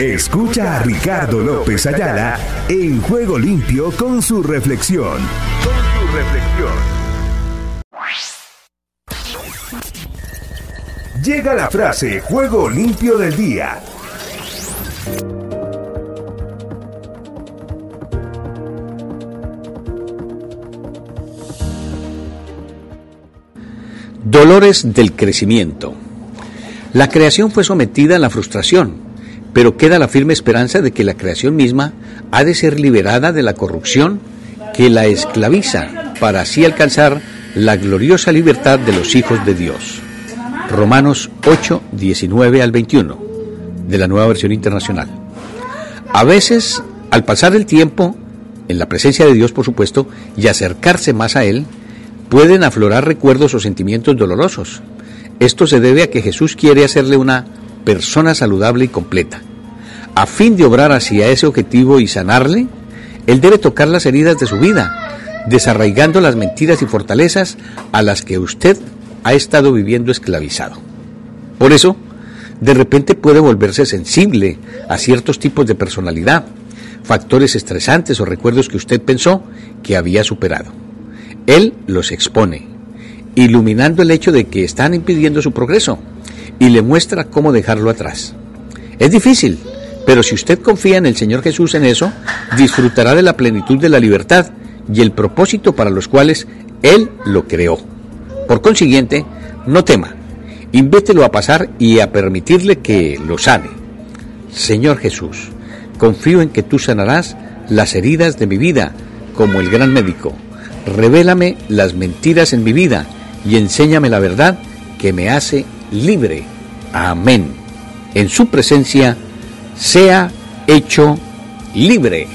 Escucha a Ricardo López Ayala en Juego Limpio con su reflexión. Con su reflexión. Llega la frase Juego Limpio del Día. Dolores del crecimiento. La creación fue sometida a la frustración, pero queda la firme esperanza de que la creación misma ha de ser liberada de la corrupción que la esclaviza para así alcanzar la gloriosa libertad de los hijos de Dios. Romanos 8, 19 al 21, de la nueva versión internacional. A veces, al pasar el tiempo, en la presencia de Dios, por supuesto, y acercarse más a Él, pueden aflorar recuerdos o sentimientos dolorosos. Esto se debe a que Jesús quiere hacerle una persona saludable y completa. A fin de obrar hacia ese objetivo y sanarle, Él debe tocar las heridas de su vida, desarraigando las mentiras y fortalezas a las que usted ha estado viviendo esclavizado. Por eso, de repente puede volverse sensible a ciertos tipos de personalidad, factores estresantes o recuerdos que usted pensó que había superado. Él los expone, iluminando el hecho de que están impidiendo su progreso y le muestra cómo dejarlo atrás. Es difícil, pero si usted confía en el Señor Jesús en eso, disfrutará de la plenitud de la libertad y el propósito para los cuales Él lo creó. Por consiguiente, no tema, invételo a pasar y a permitirle que lo sane. Señor Jesús, confío en que tú sanarás las heridas de mi vida como el gran médico revélame las mentiras en mi vida y enséñame la verdad que me hace libre. Amén. En su presencia sea hecho libre.